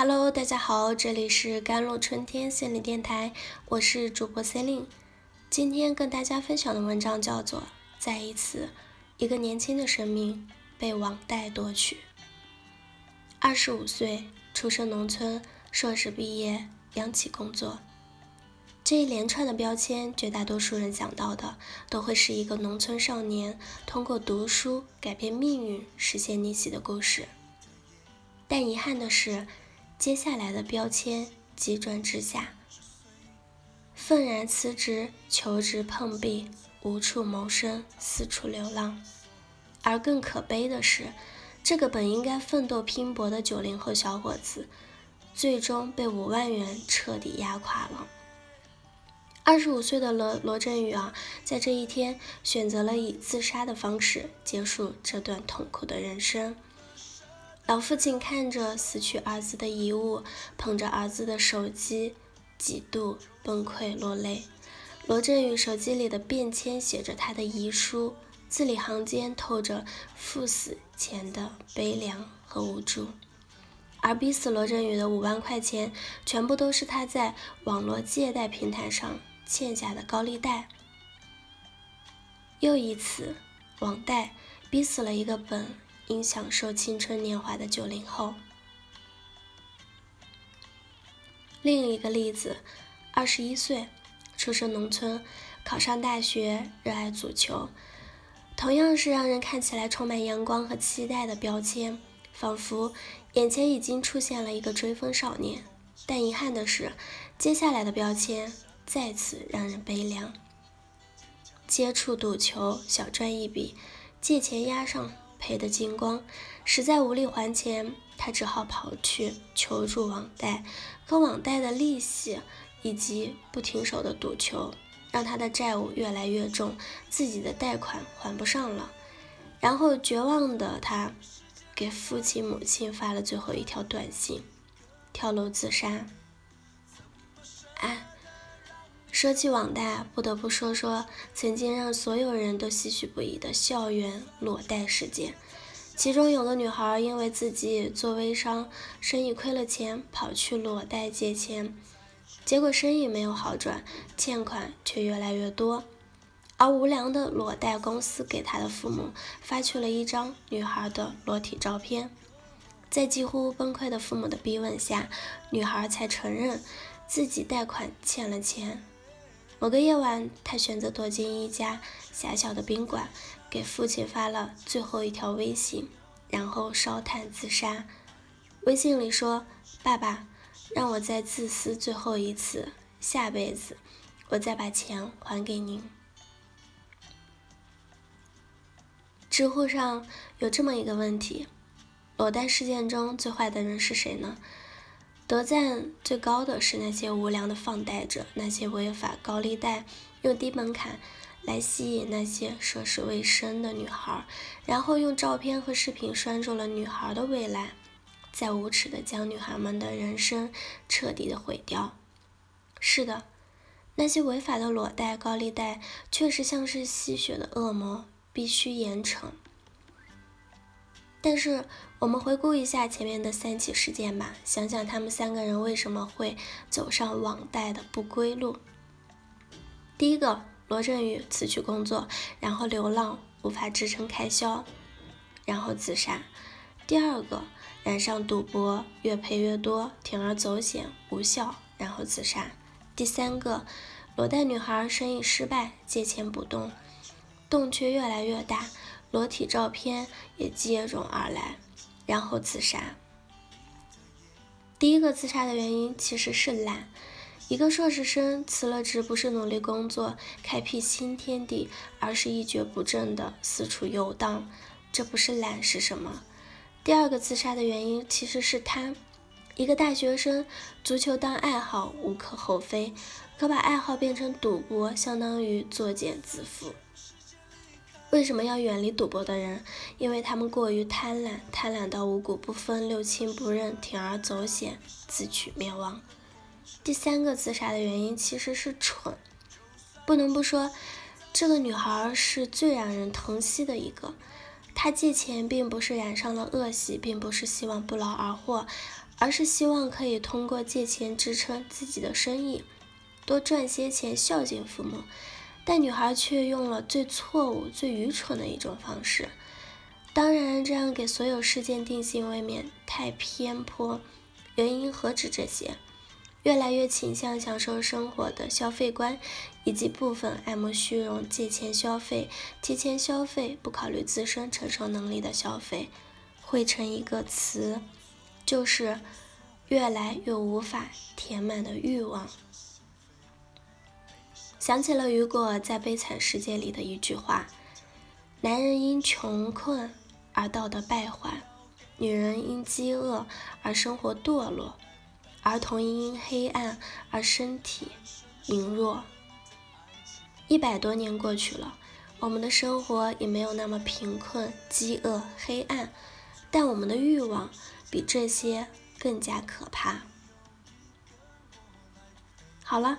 Hello，大家好，这里是甘露春天心理电台，我是主播 c e l i n e 今天跟大家分享的文章叫做《再一次，一个年轻的生命被网贷夺取》。二十五岁，出生农村，硕士毕业，央企工作。这一连串的标签，绝大多数人想到的都会是一个农村少年通过读书改变命运、实现逆袭的故事。但遗憾的是。接下来的标签急转直下，愤然辞职，求职碰壁，无处谋生，四处流浪。而更可悲的是，这个本应该奋斗拼搏的九零后小伙子，最终被五万元彻底压垮了。二十五岁的罗罗振宇啊，在这一天选择了以自杀的方式结束这段痛苦的人生。老父亲看着死去儿子的遗物，捧着儿子的手机，几度崩溃落泪。罗振宇手机里的便签写着他的遗书，字里行间透着赴死前的悲凉和无助。而逼死罗振宇的五万块钱，全部都是他在网络借贷平台上欠下的高利贷。又一次，网贷逼死了一个本。应享受青春年华的九零后。另一个例子，二十一岁，出生农村，考上大学，热爱足球，同样是让人看起来充满阳光和期待的标签，仿佛眼前已经出现了一个追风少年。但遗憾的是，接下来的标签再次让人悲凉。接触赌球，小赚一笔，借钱押上。赔得精光，实在无力还钱，他只好跑去求助网贷。可网贷的利息以及不停手的赌球，让他的债务越来越重，自己的贷款还不上了。然后绝望的他，给父亲母亲发了最后一条短信：跳楼自杀。说起网贷，不得不说说曾经让所有人都唏嘘不已的校园裸贷事件。其中有个女孩因为自己做微商，生意亏了钱，跑去裸贷借钱，结果生意没有好转，欠款却越来越多。而无良的裸贷公司给她的父母发去了一张女孩的裸体照片，在几乎崩溃的父母的逼问下，女孩才承认自己贷款欠了钱。某个夜晚，他选择躲进一家狭小的宾馆，给父亲发了最后一条微信，然后烧炭自杀。微信里说：“爸爸，让我再自私最后一次，下辈子我再把钱还给您。”知乎上有这么一个问题：裸贷事件中最坏的人是谁呢？得赞最高的是那些无良的放贷者，那些违法高利贷，用低门槛来吸引那些涉世未深的女孩，然后用照片和视频拴住了女孩的未来，再无耻的将女孩们的人生彻底的毁掉。是的，那些违法的裸贷、高利贷确实像是吸血的恶魔，必须严惩。但是，我们回顾一下前面的三起事件吧，想想他们三个人为什么会走上网贷的不归路。第一个，罗振宇辞去工作，然后流浪，无法支撑开销，然后自杀；第二个，染上赌博，越赔越多，铤而走险，无效，然后自杀；第三个，裸贷女孩生意失败，借钱不动，洞却越来越大。裸体照片也接踵而来，然后自杀。第一个自杀的原因其实是懒。一个硕士生辞了职，不是努力工作开辟新天地，而是一蹶不振的四处游荡。这不是懒是什么？第二个自杀的原因其实是贪。一个大学生，足球当爱好无可厚非，可把爱好变成赌博，相当于作茧自缚。为什么要远离赌博的人？因为他们过于贪婪，贪婪到五谷不分、六亲不认，铤而走险，自取灭亡。第三个自杀的原因其实是蠢。不能不说，这个女孩是最让人疼惜的一个。她借钱并不是染上了恶习，并不是希望不劳而获，而是希望可以通过借钱支撑自己的生意，多赚些钱孝敬父母。但女孩却用了最错误、最愚蠢的一种方式。当然，这样给所有事件定性未免太偏颇。原因何止这些？越来越倾向享受生活的消费观，以及部分爱慕虚荣、借钱消费、提前消费、不考虑自身承受能力的消费，汇成一个词，就是越来越无法填满的欲望。想起了雨果在《悲惨世界》里的一句话：“男人因穷困而道德败坏，女人因饥饿而生活堕落，儿童因黑暗而身体羸弱。”一百多年过去了，我们的生活也没有那么贫困、饥饿、黑暗，但我们的欲望比这些更加可怕。好了。